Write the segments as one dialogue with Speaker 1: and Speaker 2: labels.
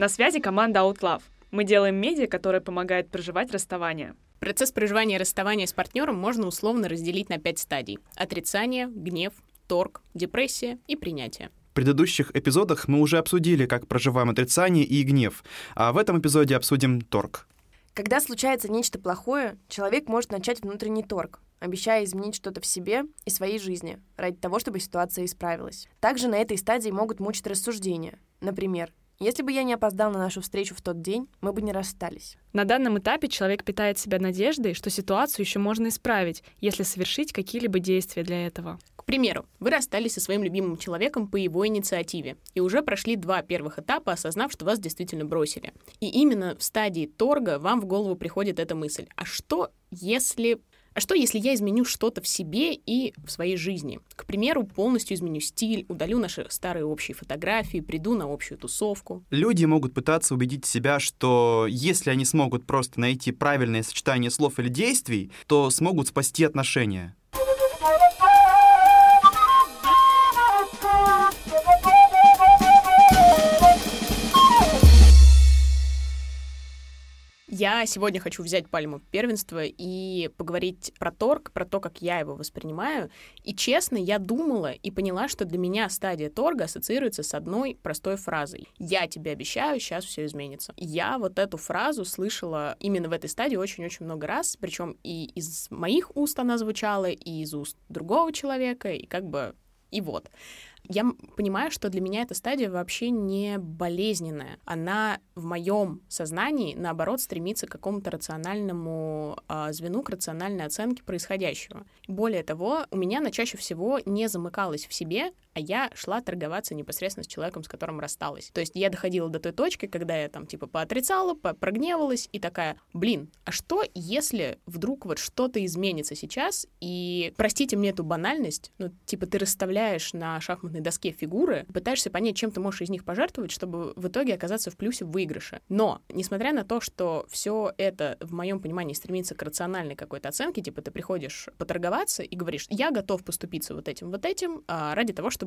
Speaker 1: На связи команда OutLove. Мы делаем медиа, которое помогает проживать расставание.
Speaker 2: Процесс проживания расставания с партнером можно условно разделить на пять стадий. Отрицание, гнев, торг, депрессия и принятие.
Speaker 3: В предыдущих эпизодах мы уже обсудили, как проживаем отрицание и гнев, а в этом эпизоде обсудим торг.
Speaker 4: Когда случается нечто плохое, человек может начать внутренний торг, обещая изменить что-то в себе и своей жизни ради того, чтобы ситуация исправилась. Также на этой стадии могут мучить рассуждения. Например, если бы я не опоздал на нашу встречу в тот день, мы бы не расстались.
Speaker 1: На данном этапе человек питает себя надеждой, что ситуацию еще можно исправить, если совершить какие-либо действия для этого.
Speaker 2: К примеру, вы расстались со своим любимым человеком по его инициативе и уже прошли два первых этапа, осознав, что вас действительно бросили. И именно в стадии торга вам в голову приходит эта мысль. А что, если а что, если я изменю что-то в себе и в своей жизни? К примеру, полностью изменю стиль, удалю наши старые общие фотографии, приду на общую тусовку.
Speaker 3: Люди могут пытаться убедить себя, что если они смогут просто найти правильное сочетание слов или действий, то смогут спасти отношения.
Speaker 2: Я сегодня хочу взять пальму первенства и поговорить про торг, про то, как я его воспринимаю. И честно, я думала и поняла, что для меня стадия торга ассоциируется с одной простой фразой. Я тебе обещаю, сейчас все изменится. Я вот эту фразу слышала именно в этой стадии очень-очень много раз, причем и из моих уст она звучала, и из уст другого человека, и как бы и вот. Я понимаю, что для меня эта стадия вообще не болезненная. Она в моем сознании, наоборот, стремится к какому-то рациональному э, звену, к рациональной оценке происходящего. Более того, у меня она чаще всего не замыкалась в себе, а я шла торговаться непосредственно с человеком, с которым рассталась. То есть я доходила до той точки, когда я там типа поотрицала, прогневалась и такая, блин, а что, если вдруг вот что-то изменится сейчас, и, простите мне эту банальность, ну, типа ты расставляешь на шахматной доске фигуры, пытаешься понять, чем ты можешь из них пожертвовать, чтобы в итоге оказаться в плюсе в выигрыше. Но, несмотря на то, что все это, в моем понимании, стремится к рациональной какой-то оценке, типа ты приходишь поторговаться и говоришь, я готов поступиться вот этим, вот этим, а, ради того, чтобы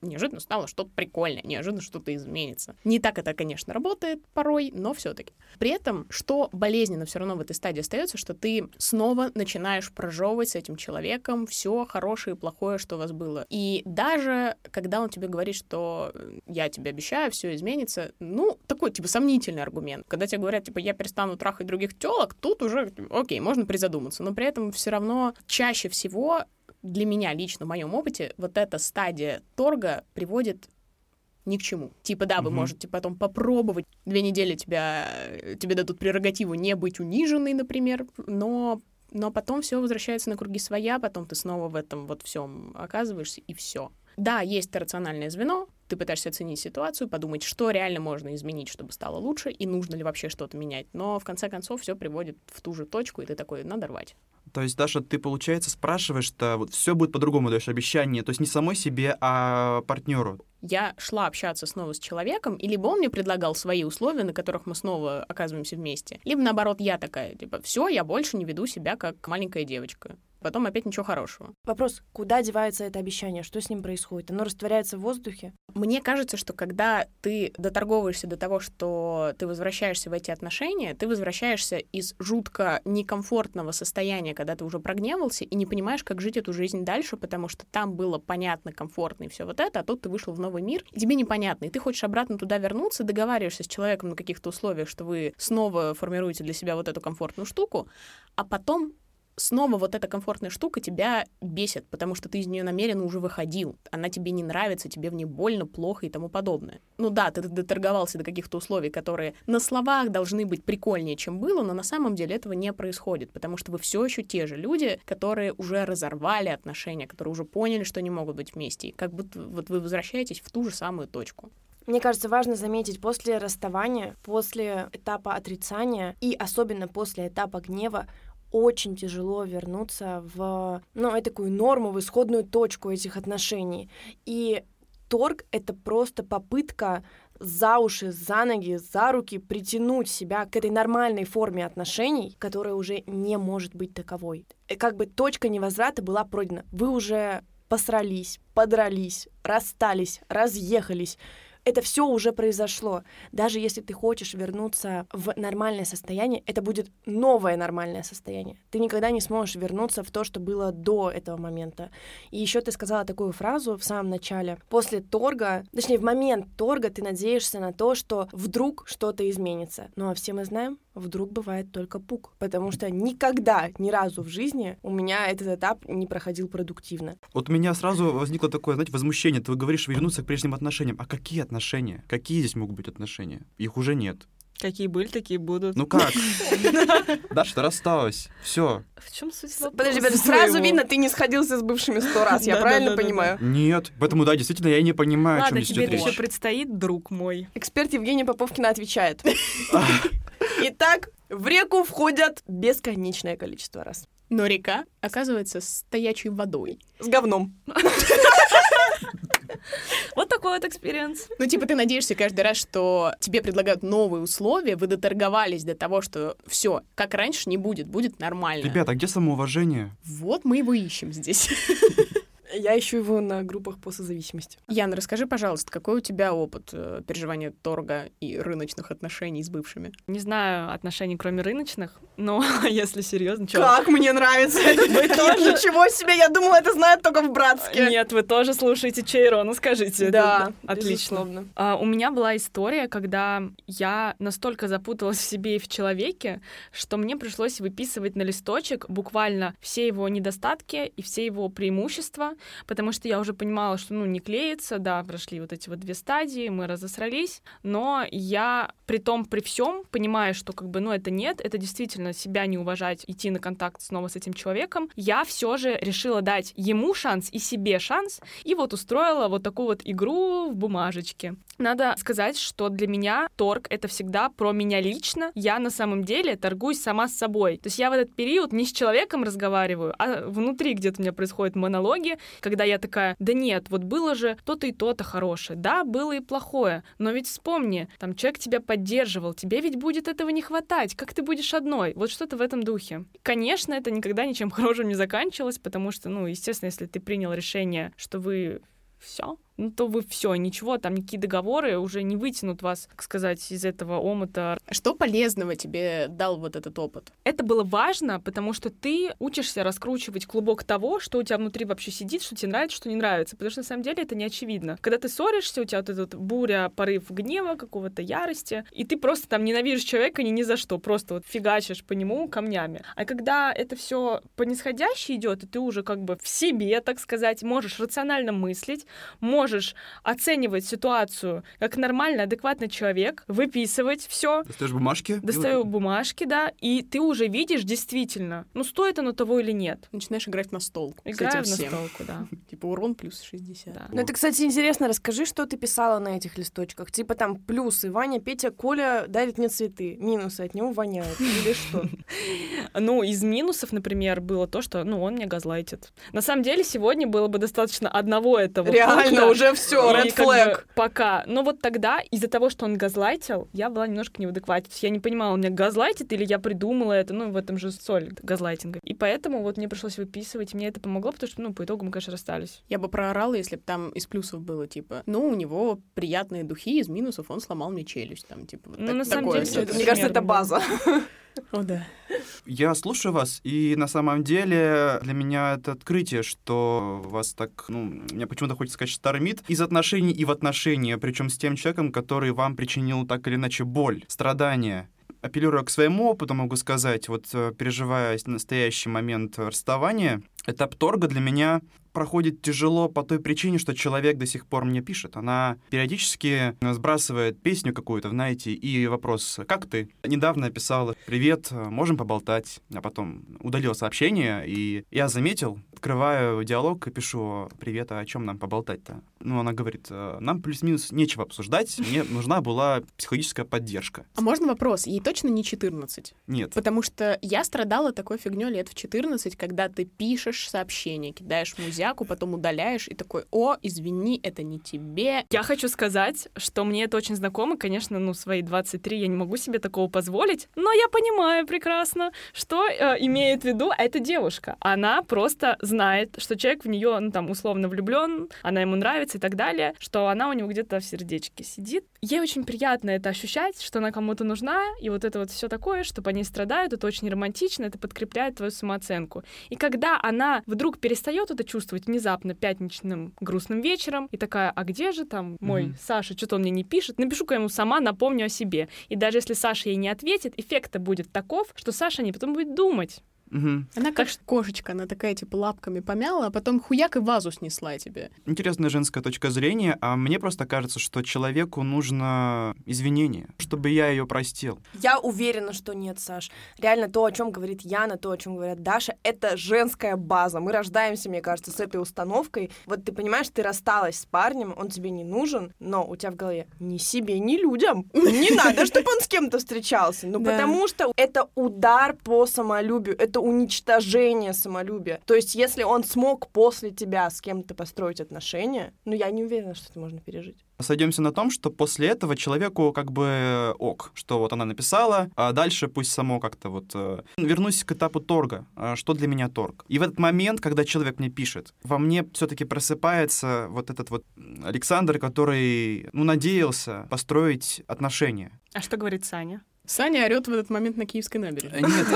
Speaker 2: неожиданно стало что-то прикольное, неожиданно что-то изменится. Не так это, конечно, работает порой, но все-таки. При этом, что болезненно все равно в этой стадии остается, что ты снова начинаешь прожевывать с этим человеком все хорошее и плохое, что у вас было. И даже когда он тебе говорит, что я тебе обещаю, все изменится, ну, такой, типа, сомнительный аргумент. Когда тебе говорят, типа, я перестану трахать других телок, тут уже, окей, можно призадуматься. Но при этом все равно чаще всего для меня лично в моем опыте вот эта стадия торга приводит ни к чему. Типа, да, вы угу. можете потом попробовать. Две недели тебя, тебе дадут прерогативу не быть униженной, например, но но потом все возвращается на круги своя, потом ты снова в этом вот всем оказываешься, и все. Да, есть рациональное звено, ты пытаешься оценить ситуацию, подумать, что реально можно изменить, чтобы стало лучше, и нужно ли вообще что-то менять. Но в конце концов все приводит в ту же точку, и ты такой, надо рвать.
Speaker 3: То есть, Даша, ты, получается, спрашиваешь, что вот все будет по-другому, даешь обещание, то есть не самой себе, а партнеру.
Speaker 2: Я шла общаться снова с человеком, и либо он мне предлагал свои условия, на которых мы снова оказываемся вместе, либо наоборот я такая, типа, все, я больше не веду себя как маленькая девочка потом опять ничего хорошего.
Speaker 4: Вопрос, куда девается это обещание? Что с ним происходит? Оно растворяется в воздухе?
Speaker 2: Мне кажется, что когда ты доторговываешься до того, что ты возвращаешься в эти отношения, ты возвращаешься из жутко некомфортного состояния, когда ты уже прогневался и не понимаешь, как жить эту жизнь дальше, потому что там было понятно, комфортно и все вот это, а тут ты вышел в новый мир, и тебе непонятно, и ты хочешь обратно туда вернуться, договариваешься с человеком на каких-то условиях, что вы снова формируете для себя вот эту комфортную штуку, а потом снова вот эта комфортная штука тебя бесит, потому что ты из нее намеренно уже выходил. Она тебе не нравится, тебе в ней больно, плохо и тому подобное. Ну да, ты доторговался до каких-то условий, которые на словах должны быть прикольнее, чем было, но на самом деле этого не происходит, потому что вы все еще те же люди, которые уже разорвали отношения, которые уже поняли, что не могут быть вместе. И как будто вот вы возвращаетесь в ту же самую точку.
Speaker 4: Мне кажется, важно заметить, после расставания, после этапа отрицания и особенно после этапа гнева очень тяжело вернуться в, ну, такую норму, в исходную точку этих отношений. И торг — это просто попытка за уши, за ноги, за руки притянуть себя к этой нормальной форме отношений, которая уже не может быть таковой. И как бы точка невозврата была пройдена. Вы уже посрались, подрались, расстались, разъехались, это все уже произошло. Даже если ты хочешь вернуться в нормальное состояние, это будет новое нормальное состояние. Ты никогда не сможешь вернуться в то, что было до этого момента. И еще ты сказала такую фразу в самом начале. После торга, точнее, в момент торга ты надеешься на то, что вдруг что-то изменится. Ну а все мы знаем, вдруг бывает только пук. Потому что никогда, ни разу в жизни у меня этот этап не проходил продуктивно.
Speaker 3: Вот у меня сразу возникло такое, знаете, возмущение. Ты говоришь вернуться к прежним отношениям. А какие отношения? Какие здесь могут быть отношения? Их уже нет.
Speaker 1: Какие были, такие будут.
Speaker 3: Ну как? Даша, ты рассталась. Все.
Speaker 1: В чем суть вопроса?
Speaker 4: Подожди, подожди, сразу видно, ты не сходился с бывшими сто раз, я правильно понимаю?
Speaker 3: Нет, поэтому, да, действительно, я не понимаю, о чем
Speaker 1: Ладно,
Speaker 3: здесь
Speaker 1: тебе
Speaker 3: идет
Speaker 1: еще
Speaker 3: речь.
Speaker 1: предстоит, друг мой.
Speaker 4: Эксперт Евгения Поповкина отвечает. Итак, в реку входят бесконечное количество раз.
Speaker 2: Но река оказывается стоячей водой.
Speaker 4: С говном.
Speaker 1: Вот такой вот экспириенс.
Speaker 2: Ну, типа, ты надеешься каждый раз, что тебе предлагают новые условия, вы доторговались до того, что все, как раньше не будет, будет нормально.
Speaker 3: Ребята, а где самоуважение?
Speaker 2: Вот мы его ищем здесь.
Speaker 4: Я ищу его на группах по созависимости.
Speaker 2: Яна, расскажи, пожалуйста, какой у тебя опыт э, переживания торга и рыночных отношений с бывшими?
Speaker 1: Не знаю отношений, кроме рыночных, но если серьезно, чё?
Speaker 4: Как мне нравится этот тоже? Ничего себе, я думала, это знают только в Братске.
Speaker 1: Нет, вы тоже слушаете Чейро, ну скажите.
Speaker 4: Да,
Speaker 1: отлично.
Speaker 4: безусловно.
Speaker 1: А, у меня была история, когда я настолько запуталась в себе и в человеке, что мне пришлось выписывать на листочек буквально все его недостатки и все его преимущества, потому что я уже понимала, что ну не клеится, да, прошли вот эти вот две стадии, мы разосрались, но я при том, при всем понимая, что как бы, ну это нет, это действительно себя не уважать, идти на контакт снова с этим человеком, я все же решила дать ему шанс и себе шанс, и вот устроила вот такую вот игру в бумажечке. Надо сказать, что для меня торг — это всегда про меня лично. Я на самом деле торгуюсь сама с собой. То есть я в этот период не с человеком разговариваю, а внутри где-то у меня происходят монологи, когда я такая, да нет, вот было же то-то и то-то хорошее, да, было и плохое, но ведь вспомни, там человек тебя поддерживал, тебе ведь будет этого не хватать, как ты будешь одной? Вот что-то в этом духе. Конечно, это никогда ничем хорошим не заканчивалось, потому что, ну, естественно, если ты принял решение, что вы все, ну то вы все, ничего, там никакие договоры уже не вытянут вас, так сказать, из этого омута.
Speaker 2: Что полезного тебе дал вот этот опыт?
Speaker 1: Это было важно, потому что ты учишься раскручивать клубок того, что у тебя внутри вообще сидит, что тебе нравится, что не нравится, потому что на самом деле это не очевидно. Когда ты ссоришься, у тебя вот этот буря, порыв гнева, какого-то ярости, и ты просто там ненавидишь человека ни, ни за что, просто вот фигачишь по нему камнями. А когда это все по нисходящей идет, и ты уже как бы в себе, так сказать, можешь рационально мыслить, можешь оценивать ситуацию как нормальный, адекватный человек, выписывать все,
Speaker 3: Достаешь бумажки?
Speaker 1: достаю бумажки, да, и ты уже видишь действительно, ну стоит оно того или нет.
Speaker 2: Начинаешь играть на стол. с
Speaker 1: Играю
Speaker 2: всем.
Speaker 1: настолку, да.
Speaker 2: Типа урон плюс 60.
Speaker 1: да.
Speaker 4: Ну, это, кстати, интересно. Расскажи, что ты писала на этих листочках. Типа там плюсы. Ваня, Петя, Коля дарит мне цветы. Минусы от него воняют. Или что?
Speaker 1: Ну, из минусов, например, было то, что, ну, он меня газлайтит. На самом деле, сегодня было бы достаточно одного этого
Speaker 4: Реально, уже все, red flag.
Speaker 1: пока. Но вот тогда, из-за того, что он газлайтил, я была немножко не в адеквате. Я не понимала, он меня газлайтит или я придумала это, ну, в этом же соль газлайтинга. И поэтому вот мне пришлось выписывать, и мне это помогло, потому что, ну, по итогу мы, конечно, расстались.
Speaker 2: Я бы проорала, если бы там из плюсов было, типа, ну, у него приятные духи, из минусов он сломал мне челюсть, там, типа, вот
Speaker 1: Ну,
Speaker 2: так-
Speaker 1: на самом
Speaker 2: такое
Speaker 1: деле, это
Speaker 4: Мне кажется, это база.
Speaker 2: О, да.
Speaker 3: Я слушаю вас, и на самом деле для меня это открытие, что вас так, ну, мне почему-то хочется сказать мид, из отношений и в отношения, причем с тем человеком, который вам причинил так или иначе боль, страдания. Апеллируя к своему опыту, могу сказать, вот э, переживая настоящий момент расставания, этап торга для меня проходит тяжело по той причине, что человек до сих пор мне пишет. Она периодически сбрасывает песню какую-то, знаете, и вопрос «Как ты?». Недавно писала «Привет, можем поболтать?», а потом удалил сообщение, и я заметил, открываю диалог и пишу «Привет, а о чем нам поболтать-то?». Ну, она говорит «Э, «Нам плюс-минус нечего обсуждать, мне нужна была психологическая поддержка».
Speaker 2: А можно вопрос? Ей точно не 14?
Speaker 3: Нет.
Speaker 2: Потому что я страдала такой фигней лет в 14, когда ты пишешь сообщение, кидаешь музяку, потом удаляешь и такой, о, извини, это не тебе.
Speaker 1: Я хочу сказать, что мне это очень знакомо. Конечно, ну, свои 23 я не могу себе такого позволить, но я понимаю прекрасно, что э, имеет в виду эта девушка. Она просто знает, что человек в нее, ну там, условно влюблен, она ему нравится и так далее, что она у него где-то в сердечке сидит. Ей очень приятно это ощущать, что она кому-то нужна, и вот это вот все такое, что по ней страдают, это очень романтично, это подкрепляет твою самооценку. И когда она вдруг перестает это чувствовать внезапно пятничным грустным вечером, и такая, а где же там мой
Speaker 3: Мгм.
Speaker 1: Саша, что-то он мне не пишет, напишу-ка ему сама, напомню о себе. И даже если Саша ей не ответит, эффект будет таков, что Саша не потом будет думать.
Speaker 3: Мгм.
Speaker 2: Она как кошечка, она такая, типа, лапками помяла, а потом хуяк и вазу снесла тебе.
Speaker 3: Интересная женская точка зрения, а мне просто кажется, что человеку нужно извинение, чтобы я ее простил.
Speaker 4: Я уверена, что нет, Саш. Реально то, о чем говорит Яна, то, о чем говорят Даша, это женская база. Мы рождаемся, мне кажется, с этой установкой. Вот ты понимаешь, ты рассталась с парнем, он тебе не нужен, но у тебя в голове ни себе, ни людям. Не надо, чтобы он с кем-то встречался. Ну, потому что это удар по самолюбию, это уничтожение самолюбия. То есть, если он смог после тебя с кем-то построить отношения, ну, я не уверена, что это можно пережить.
Speaker 3: Сойдемся на том, что после этого человеку как бы ок, что вот она написала, а дальше пусть само как-то вот... э, Вернусь к этапу торга. А Что для меня торг? И в этот момент, когда человек мне пишет, во мне все-таки просыпается вот этот вот Александр, который, ну, надеялся построить отношения.
Speaker 1: А что говорит Саня?
Speaker 2: Саня орет в этот момент на Киевской набережной.
Speaker 3: Нет,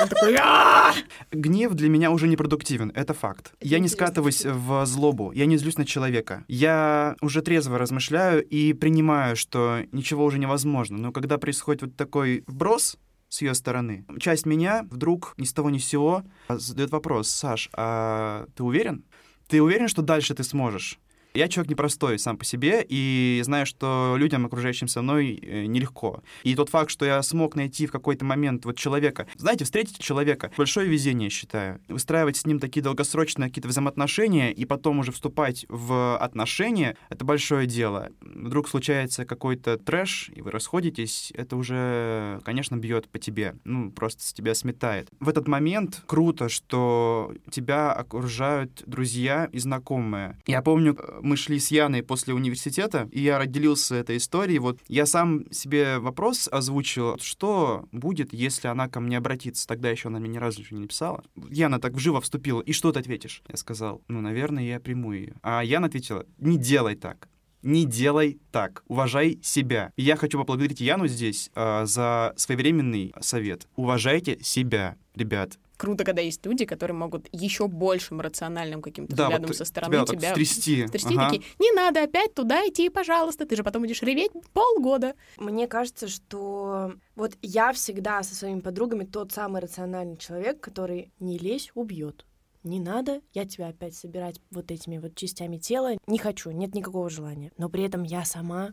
Speaker 2: Он такой, «А!»
Speaker 3: Гнев для меня уже непродуктивен, это факт. Я не скатываюсь
Speaker 4: кстати.
Speaker 3: в злобу, я не злюсь на человека. Я уже трезво размышляю и принимаю, что ничего уже невозможно. Но когда происходит вот такой вброс с ее стороны, часть меня вдруг ни с того ни с сего задает вопрос, Саш, а ты уверен? Ты уверен, что дальше ты сможешь? Я человек непростой сам по себе, и знаю, что людям, окружающим со мной, э, нелегко. И тот факт, что я смог найти в какой-то момент вот человека, знаете, встретить человека, большое везение, считаю. Выстраивать с ним такие долгосрочные какие-то взаимоотношения, и потом уже вступать в отношения, это большое дело. Вдруг случается какой-то трэш, и вы расходитесь, это уже, конечно, бьет по тебе, ну, просто с тебя сметает. В этот момент круто, что тебя окружают друзья и знакомые. Я помню, э, мы шли с Яной после университета, и я отделился этой историей. Вот я сам себе вопрос озвучил, что будет, если она ко мне обратится. Тогда еще она мне ни разу ничего не написала. Яна так вживо вступила. И что ты ответишь? Я сказал, ну, наверное, я приму ее. А Яна ответила, не делай так. Не делай так. Уважай себя. Я хочу поблагодарить Яну здесь э, за своевременный совет. Уважайте себя, ребят.
Speaker 2: Круто, когда есть люди, которые могут еще большим рациональным каким-то
Speaker 3: Да,
Speaker 2: взглядом
Speaker 3: вот
Speaker 2: со стороны
Speaker 3: тебя
Speaker 2: тебя
Speaker 3: встрясти.
Speaker 2: встрясти,
Speaker 3: Ага.
Speaker 2: такие, не надо опять туда идти, пожалуйста, ты же потом будешь реветь полгода.
Speaker 4: Мне кажется, что вот я всегда со своими подругами тот самый рациональный человек, который не лезь, убьет. Не надо, я тебя опять собирать вот этими вот частями тела. Не хочу, нет никакого желания. Но при этом я сама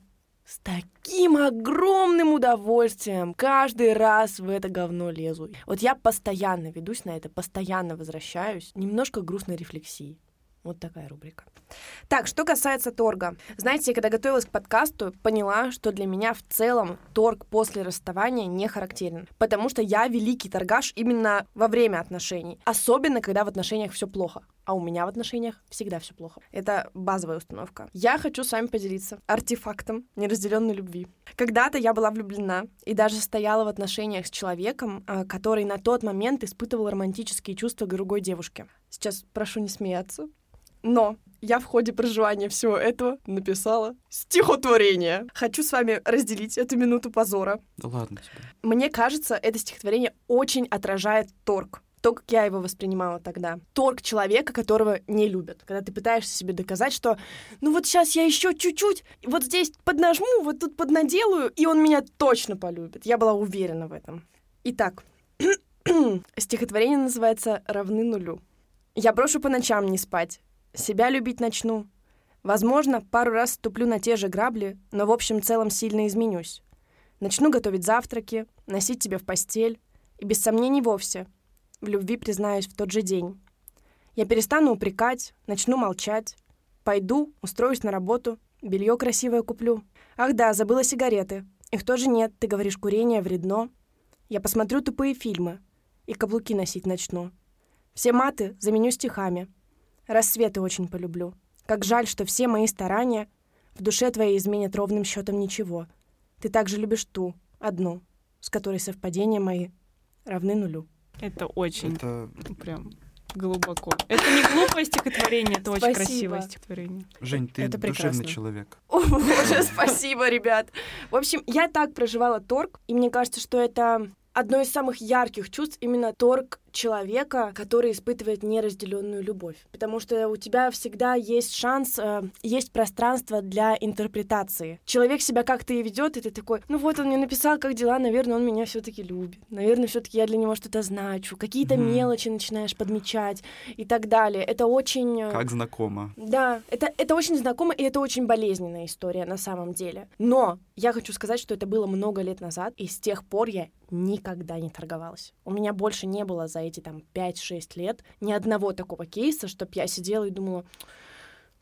Speaker 4: с таким огромным удовольствием каждый раз в это говно лезу. Вот я постоянно ведусь на это, постоянно возвращаюсь. Немножко грустной рефлексии. Вот такая рубрика. Так, что касается торга. Знаете, когда готовилась к подкасту, поняла, что для меня в целом торг после расставания не характерен. Потому что я великий торгаш именно во время отношений. Особенно, когда в отношениях все плохо. А у меня в отношениях всегда все плохо. Это базовая установка. Я хочу с вами поделиться артефактом неразделенной любви. Когда-то я была влюблена и даже стояла в отношениях с человеком, а, который на тот момент испытывал романтические чувства к другой девушке. Сейчас прошу не смеяться. Но я в ходе проживания всего этого написала стихотворение. Хочу с вами разделить эту минуту позора.
Speaker 3: Да ладно тебе.
Speaker 4: Мне кажется, это стихотворение очень отражает торг. То, как я его воспринимала тогда. Торг человека, которого не любят. Когда ты пытаешься себе доказать, что ну вот сейчас я еще чуть-чуть, вот здесь поднажму, вот тут поднаделаю, и он меня точно полюбит. Я была уверена в этом. Итак, стихотворение называется «Равны нулю». Я брошу по ночам не спать, себя любить начну. Возможно, пару раз ступлю на те же грабли, но в общем целом сильно изменюсь. Начну готовить завтраки, носить тебя в постель, и без сомнений вовсе. В любви признаюсь в тот же день. Я перестану упрекать, начну молчать. Пойду, устроюсь на работу, белье красивое куплю. Ах да, забыла сигареты. Их тоже нет, ты говоришь, курение вредно. Я посмотрю тупые фильмы и каблуки носить начну. Все маты заменю стихами. Рассветы очень полюблю. Как жаль, что все мои старания в душе твоей изменят ровным счетом ничего. Ты также любишь ту, одну, с которой совпадения мои равны нулю.
Speaker 1: Это очень
Speaker 3: Это
Speaker 1: прям глубоко. Это не глупое стихотворение, это очень
Speaker 4: Спасибо.
Speaker 1: красивое стихотворение.
Speaker 3: Жень, ты
Speaker 2: Это
Speaker 3: душевный
Speaker 2: прекрасно.
Speaker 3: человек.
Speaker 4: О, боже, спасибо, ребят. В общем, я так проживала торг, и мне кажется, что это одно из самых ярких чувств именно торг человека, который испытывает неразделенную любовь. Потому что у тебя всегда есть шанс, э, есть пространство для интерпретации. Человек себя как-то и ведет, и ты такой, ну вот он мне написал, как дела, наверное, он меня все-таки любит. Наверное, все-таки я для него что-то значу. Какие-то
Speaker 3: Мгм.
Speaker 4: мелочи начинаешь подмечать и так далее. Это очень... э,
Speaker 3: Как знакомо.
Speaker 4: да, это, это очень знакомо, и это очень болезненная история на самом деле. Но я хочу сказать, что это было много лет назад, и с тех пор я никогда не торговалась. У меня больше не было за эти там 5-6 лет ни одного такого кейса, чтобы я сидела и думала,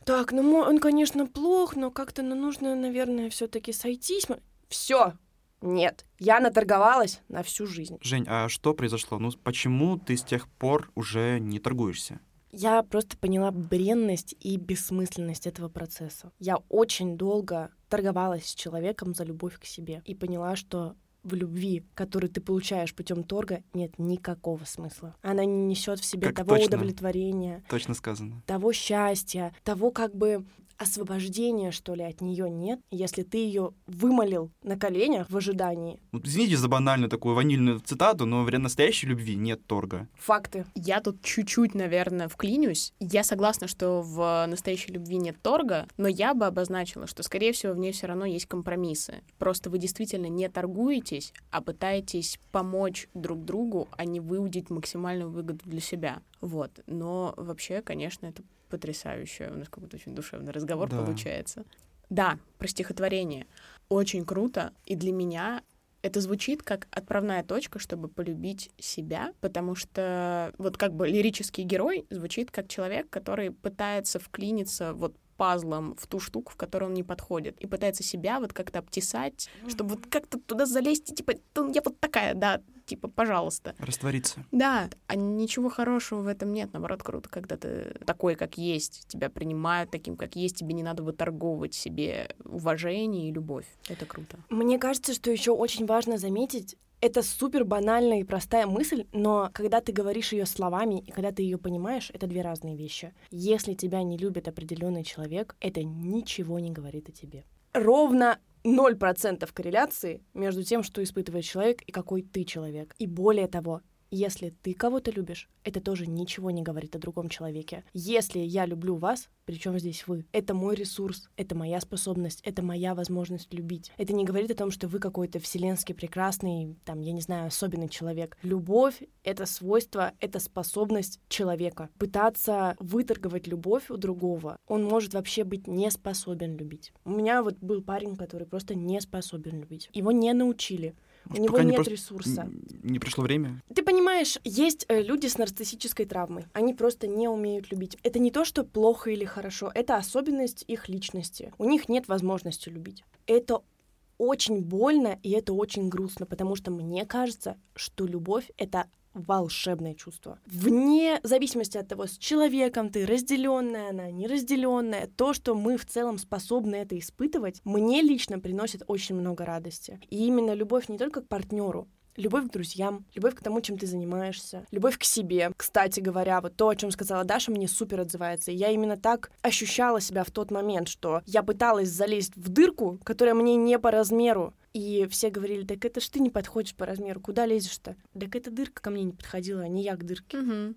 Speaker 4: так, ну он, конечно, плох, но как-то ну, нужно, наверное, все-таки сойтись. Все. Нет, я наторговалась на всю жизнь.
Speaker 3: Жень, а что произошло? Ну, почему ты с тех пор уже не торгуешься?
Speaker 4: Я просто поняла бренность и бессмысленность этого процесса. Я очень долго торговалась с человеком за любовь к себе и поняла, что в любви, которую ты получаешь путем торга, нет никакого смысла. Она не несет в себе
Speaker 3: Как
Speaker 4: того
Speaker 3: точно.
Speaker 4: удовлетворения,
Speaker 3: Точно сказано.
Speaker 4: того счастья, того как бы освобождения, что ли, от нее нет, если ты ее вымолил на коленях в ожидании.
Speaker 3: Ну, Извините за банальную такую ванильную цитату, но в настоящей любви нет торга.
Speaker 4: Факты.
Speaker 2: Я тут чуть-чуть, наверное, вклинюсь. Я согласна, что в настоящей любви нет торга, но я бы обозначила, что, скорее всего, в ней все равно есть компромиссы. Просто вы действительно не торгуетесь, а пытаетесь помочь друг другу, а не выудить максимальную выгоду для себя. Вот. Но вообще, конечно, это потрясающе. У нас какой-то очень душевный разговор
Speaker 3: Да.
Speaker 2: получается. Да, про стихотворение. Очень круто. И для меня это звучит как отправная точка, чтобы полюбить себя, потому что вот как бы лирический герой звучит как человек, который пытается вклиниться вот пазлом в ту штуку, в которую он не подходит, и пытается себя вот как-то обтесать, чтобы вот как-то туда залезть, и типа, «Ну, я вот такая, да, типа, пожалуйста.
Speaker 3: Раствориться.
Speaker 2: Да, а ничего хорошего в этом нет. Наоборот, круто, когда ты такой, как есть, тебя принимают таким, как есть, тебе не надо выторговывать себе уважение и любовь. Это круто.
Speaker 4: Мне кажется, что еще очень важно заметить, это супер банальная и простая мысль, но когда ты говоришь ее словами и когда ты ее понимаешь, это две разные вещи. Если тебя не любит определенный человек, это ничего не говорит о тебе. Ровно 0% корреляции между тем, что испытывает человек и какой ты человек. И более того, если ты кого-то любишь, это тоже ничего не говорит о другом человеке. Если я люблю вас, причем здесь вы, это мой ресурс, это моя способность, это моя возможность любить. Это не говорит о том, что вы какой-то вселенский прекрасный, там, я не знаю, особенный человек. Любовь — это свойство, это способность человека. Пытаться выторговать любовь у другого, он может вообще быть не способен любить. У меня вот был парень, который просто не способен любить. Его не научили.
Speaker 3: Может,
Speaker 4: У него
Speaker 3: не
Speaker 4: нет ресурса.
Speaker 3: Не пришло время?
Speaker 4: Ты понимаешь, есть э, люди с нарциссической травмой. Они просто не умеют любить. Это не то, что плохо или хорошо, это особенность их личности. У них нет возможности любить. Это очень больно и это очень грустно, потому что мне кажется, что любовь — это волшебное чувство. Вне зависимости от того, с человеком ты, разделенная она, неразделенная, то, что мы в целом способны это испытывать, мне лично приносит очень много радости. И именно любовь не только к партнеру, Любовь к друзьям, любовь к тому, чем ты занимаешься, любовь к себе. Кстати говоря, вот то, о чем сказала Даша, мне супер отзывается. Я именно так ощущала себя в тот момент, что я пыталась залезть в дырку, которая мне не по размеру. И все говорили, так это ж ты не подходишь по размеру, куда лезешь-то? Так эта дырка ко мне не подходила, а не я к дырке.
Speaker 3: Мгм.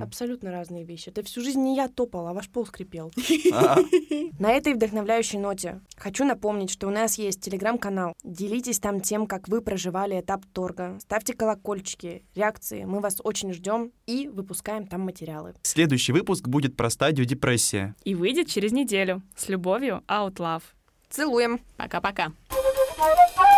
Speaker 4: Абсолютно разные вещи. Это всю жизнь не я топал, а ваш пол скрипел. На этой вдохновляющей ноте хочу напомнить, что у нас есть телеграм-канал. Делитесь там тем, как вы проживали этап торга. Ставьте колокольчики, реакции. Мы вас очень ждем и выпускаем там материалы.
Speaker 3: Следующий выпуск будет про стадию депрессия.
Speaker 1: И выйдет через неделю. С любовью, Out Love.
Speaker 4: Целуем!
Speaker 2: Пока-пока.
Speaker 5: Bye.